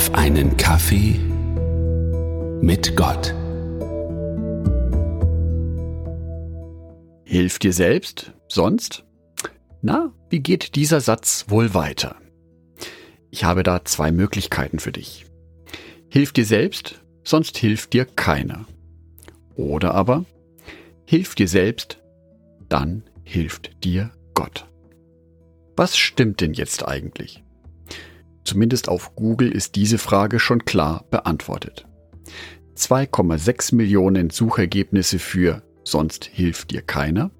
auf einen Kaffee mit Gott. Hilf dir selbst, sonst? Na, wie geht dieser Satz wohl weiter? Ich habe da zwei Möglichkeiten für dich. Hilf dir selbst, sonst hilft dir keiner. Oder aber, hilf dir selbst, dann hilft dir Gott. Was stimmt denn jetzt eigentlich? Zumindest auf Google ist diese Frage schon klar beantwortet. 2,6 Millionen Suchergebnisse für Sonst hilft dir keiner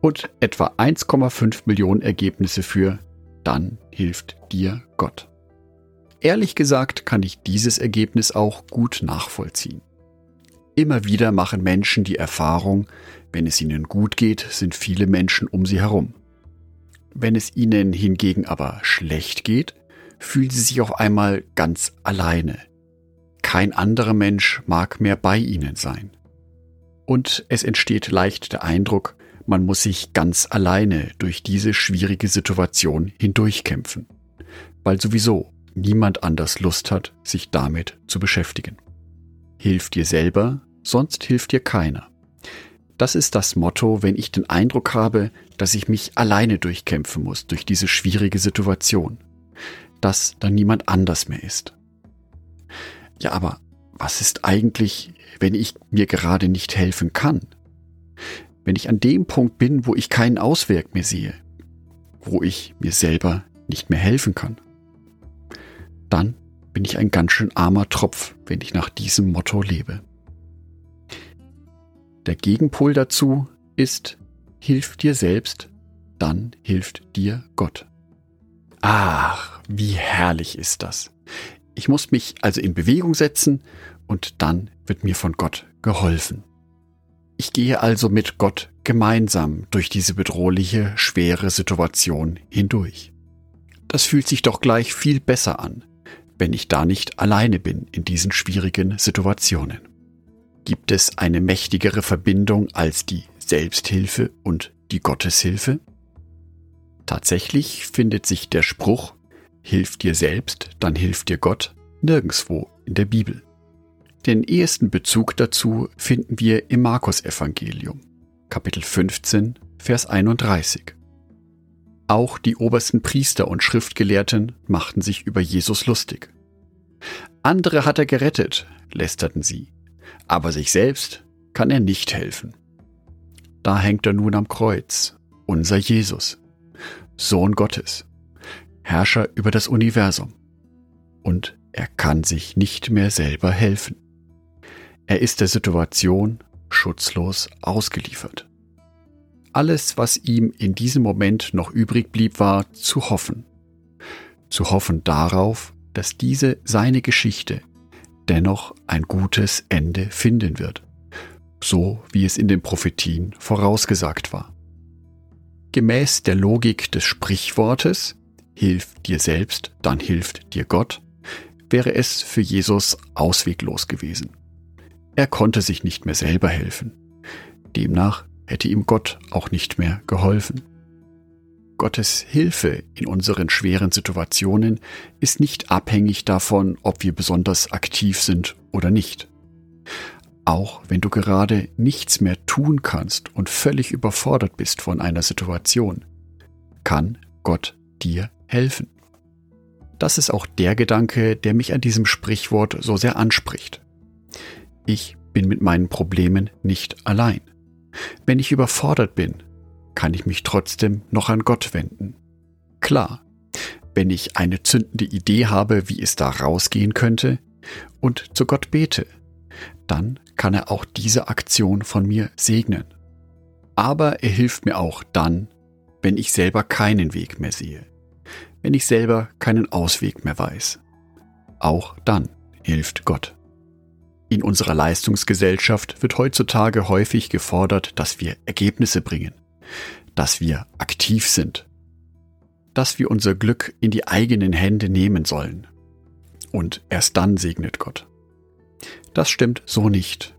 und etwa 1,5 Millionen Ergebnisse für Dann hilft dir Gott. Ehrlich gesagt kann ich dieses Ergebnis auch gut nachvollziehen. Immer wieder machen Menschen die Erfahrung, wenn es ihnen gut geht, sind viele Menschen um sie herum. Wenn es ihnen hingegen aber schlecht geht, fühlen sie sich auf einmal ganz alleine. Kein anderer Mensch mag mehr bei ihnen sein. Und es entsteht leicht der Eindruck, man muss sich ganz alleine durch diese schwierige Situation hindurchkämpfen, weil sowieso niemand anders Lust hat, sich damit zu beschäftigen. Hilf dir selber, sonst hilft dir keiner. Das ist das Motto, wenn ich den Eindruck habe, dass ich mich alleine durchkämpfen muss durch diese schwierige Situation dass dann niemand anders mehr ist. Ja, aber was ist eigentlich, wenn ich mir gerade nicht helfen kann? Wenn ich an dem Punkt bin, wo ich keinen Ausweg mehr sehe, wo ich mir selber nicht mehr helfen kann, dann bin ich ein ganz schön armer Tropf, wenn ich nach diesem Motto lebe. Der Gegenpol dazu ist, hilf dir selbst, dann hilft dir Gott. Ach, wie herrlich ist das. Ich muss mich also in Bewegung setzen und dann wird mir von Gott geholfen. Ich gehe also mit Gott gemeinsam durch diese bedrohliche, schwere Situation hindurch. Das fühlt sich doch gleich viel besser an, wenn ich da nicht alleine bin in diesen schwierigen Situationen. Gibt es eine mächtigere Verbindung als die Selbsthilfe und die Gotteshilfe? Tatsächlich findet sich der Spruch Hilf dir selbst, dann hilft dir Gott nirgendswo in der Bibel. Den ehesten Bezug dazu finden wir im Markus-Evangelium, Kapitel 15, Vers 31. Auch die obersten Priester und Schriftgelehrten machten sich über Jesus lustig. Andere hat er gerettet, lästerten sie, aber sich selbst kann er nicht helfen. Da hängt er nun am Kreuz, unser Jesus. Sohn Gottes, Herrscher über das Universum. Und er kann sich nicht mehr selber helfen. Er ist der Situation schutzlos ausgeliefert. Alles, was ihm in diesem Moment noch übrig blieb, war zu hoffen. Zu hoffen darauf, dass diese seine Geschichte dennoch ein gutes Ende finden wird, so wie es in den Prophetien vorausgesagt war. Gemäß der Logik des Sprichwortes Hilf dir selbst, dann hilft dir Gott, wäre es für Jesus ausweglos gewesen. Er konnte sich nicht mehr selber helfen. Demnach hätte ihm Gott auch nicht mehr geholfen. Gottes Hilfe in unseren schweren Situationen ist nicht abhängig davon, ob wir besonders aktiv sind oder nicht. Auch wenn du gerade nichts mehr tun kannst und völlig überfordert bist von einer Situation, kann Gott dir helfen. Das ist auch der Gedanke, der mich an diesem Sprichwort so sehr anspricht. Ich bin mit meinen Problemen nicht allein. Wenn ich überfordert bin, kann ich mich trotzdem noch an Gott wenden. Klar, wenn ich eine zündende Idee habe, wie es da rausgehen könnte, und zu Gott bete, dann kann er auch diese Aktion von mir segnen. Aber er hilft mir auch dann, wenn ich selber keinen Weg mehr sehe, wenn ich selber keinen Ausweg mehr weiß. Auch dann hilft Gott. In unserer Leistungsgesellschaft wird heutzutage häufig gefordert, dass wir Ergebnisse bringen, dass wir aktiv sind, dass wir unser Glück in die eigenen Hände nehmen sollen. Und erst dann segnet Gott. Das stimmt so nicht.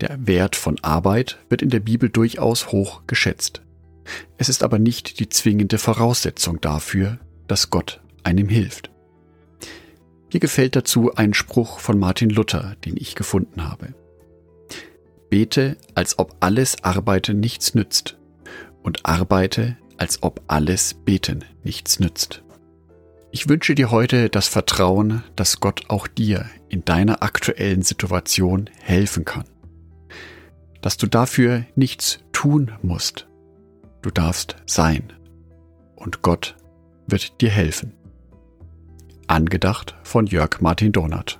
Der Wert von Arbeit wird in der Bibel durchaus hoch geschätzt. Es ist aber nicht die zwingende Voraussetzung dafür, dass Gott einem hilft. Mir gefällt dazu ein Spruch von Martin Luther, den ich gefunden habe. Bete, als ob alles Arbeiten nichts nützt, und arbeite, als ob alles Beten nichts nützt. Ich wünsche dir heute das Vertrauen, dass Gott auch dir in deiner aktuellen Situation helfen kann. Dass du dafür nichts tun musst. Du darfst sein. Und Gott wird dir helfen. Angedacht von Jörg Martin Donat.